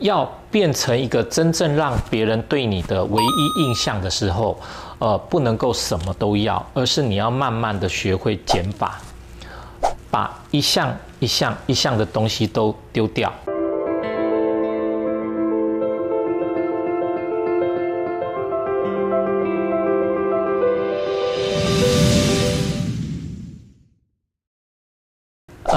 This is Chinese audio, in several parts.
要变成一个真正让别人对你的唯一印象的时候，呃，不能够什么都要，而是你要慢慢的学会减法，把一项一项一项的东西都丢掉。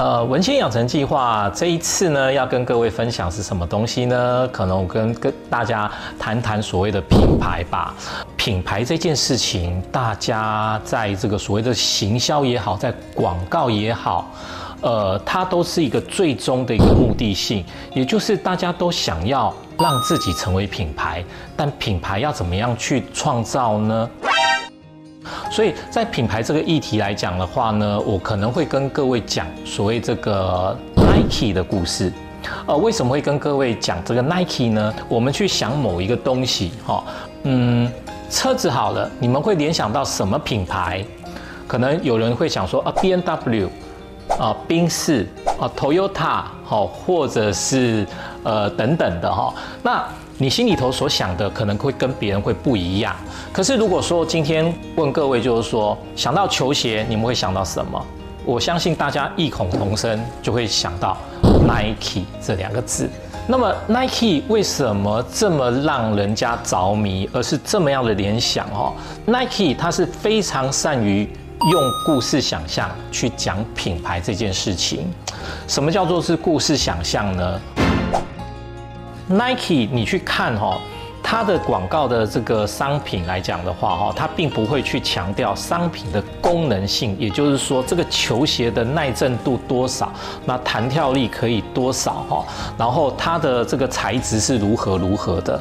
呃，文心养成计划这一次呢，要跟各位分享是什么东西呢？可能我跟跟大家谈谈所谓的品牌吧。品牌这件事情，大家在这个所谓的行销也好，在广告也好，呃，它都是一个最终的一个目的性，也就是大家都想要让自己成为品牌，但品牌要怎么样去创造呢？所以在品牌这个议题来讲的话呢，我可能会跟各位讲所谓这个 Nike 的故事。呃，为什么会跟各位讲这个 Nike 呢？我们去想某一个东西，哈，嗯，车子好了，你们会联想到什么品牌？可能有人会想说啊，B N W，啊，宾士，啊，Toyota，好，或者是呃等等的哈。那你心里头所想的可能会跟别人会不一样。可是如果说今天问各位，就是说想到球鞋，你们会想到什么？我相信大家异口同声就会想到 Nike 这两个字。那么 Nike 为什么这么让人家着迷，而是这么样的联想？哦，Nike 它是非常善于用故事想象去讲品牌这件事情。什么叫做是故事想象呢？Nike，你去看哈，它的广告的这个商品来讲的话哈，它并不会去强调商品的功能性，也就是说这个球鞋的耐震度多少，那弹跳力可以多少哈，然后它的这个材质是如何如何的。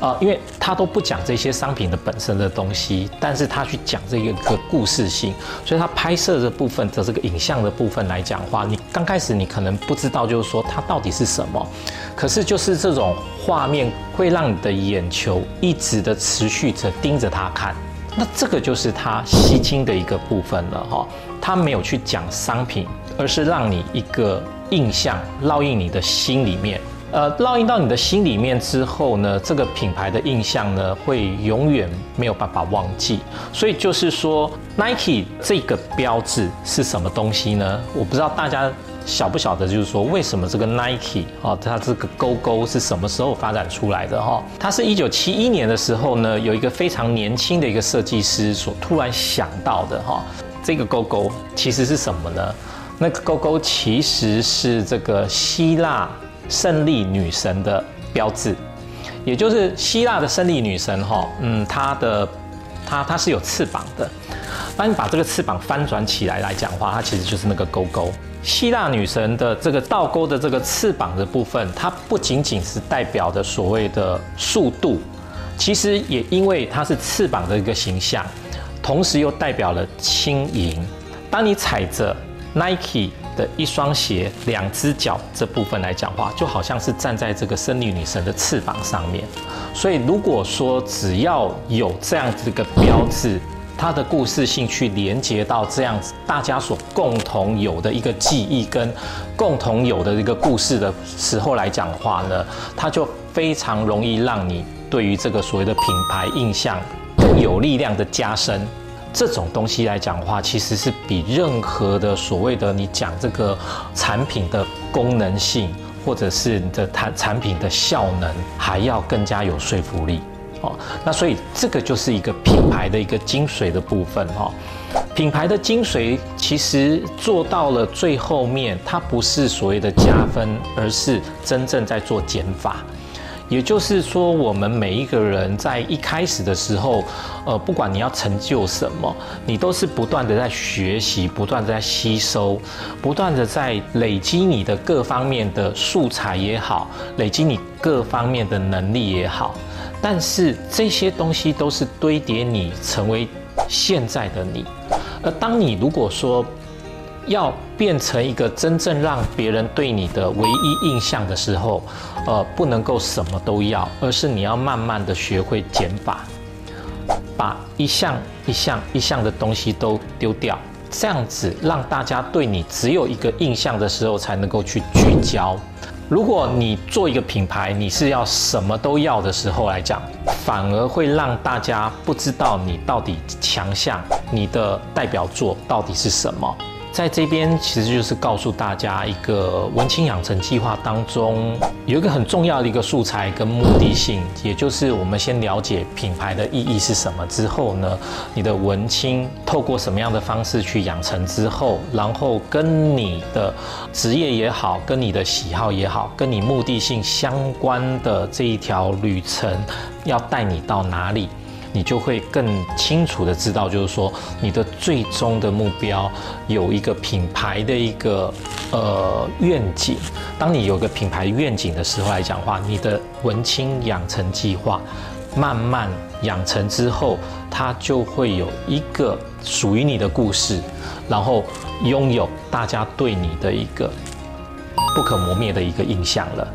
呃，因为他都不讲这些商品的本身的东西，但是他去讲这个个故事性，所以他拍摄的部分的这个影像的部分来讲话，你刚开始你可能不知道，就是说它到底是什么，可是就是这种画面会让你的眼球一直的持续着盯着它看，那这个就是它吸睛的一个部分了哈。他没有去讲商品，而是让你一个印象烙印你的心里面。呃，烙印到你的心里面之后呢，这个品牌的印象呢，会永远没有办法忘记。所以就是说，Nike 这个标志是什么东西呢？我不知道大家晓不晓得，就是说为什么这个 Nike 啊，它这个勾勾是什么时候发展出来的哈？它是一九七一年的时候呢，有一个非常年轻的一个设计师所突然想到的哈。这个勾勾其实是什么呢？那个勾勾其实是这个希腊。胜利女神的标志，也就是希腊的胜利女神哈，嗯，她的她她是有翅膀的。当你把这个翅膀翻转起来来讲话，它其实就是那个勾勾。希腊女神的这个倒钩的这个翅膀的部分，它不仅仅是代表的所谓的速度，其实也因为它是翅膀的一个形象，同时又代表了轻盈。当你踩着 Nike。的一双鞋，两只脚这部分来讲话，就好像是站在这个胜利女神的翅膀上面。所以，如果说只要有这样子一个标志，它的故事性去连接到这样子大家所共同有的一个记忆跟共同有的一个故事的时候来讲话呢，它就非常容易让你对于这个所谓的品牌印象更有力量的加深。这种东西来讲的话，其实是比任何的所谓的你讲这个产品的功能性，或者是你的产产品的效能，还要更加有说服力哦。那所以这个就是一个品牌的一个精髓的部分哈。品牌的精髓其实做到了最后面，它不是所谓的加分，而是真正在做减法。也就是说，我们每一个人在一开始的时候，呃，不管你要成就什么，你都是不断的在学习，不断的在吸收，不断的在累积你的各方面的素材也好，累积你各方面的能力也好。但是这些东西都是堆叠你成为现在的你。而当你如果说，要变成一个真正让别人对你的唯一印象的时候，呃，不能够什么都要，而是你要慢慢的学会减法，把一项一项一项的东西都丢掉，这样子让大家对你只有一个印象的时候，才能够去聚焦。如果你做一个品牌，你是要什么都要的时候来讲，反而会让大家不知道你到底强项，你的代表作到底是什么。在这边其实就是告诉大家一个文青养成计划当中有一个很重要的一个素材跟目的性，也就是我们先了解品牌的意义是什么之后呢，你的文青透过什么样的方式去养成之后，然后跟你的职业也好，跟你的喜好也好，跟你目的性相关的这一条旅程要带你到哪里。你就会更清楚的知道，就是说你的最终的目标有一个品牌的一个呃愿景。当你有个品牌愿景的时候来讲话，你的文青养成计划慢慢养成之后，它就会有一个属于你的故事，然后拥有大家对你的一个不可磨灭的一个印象了。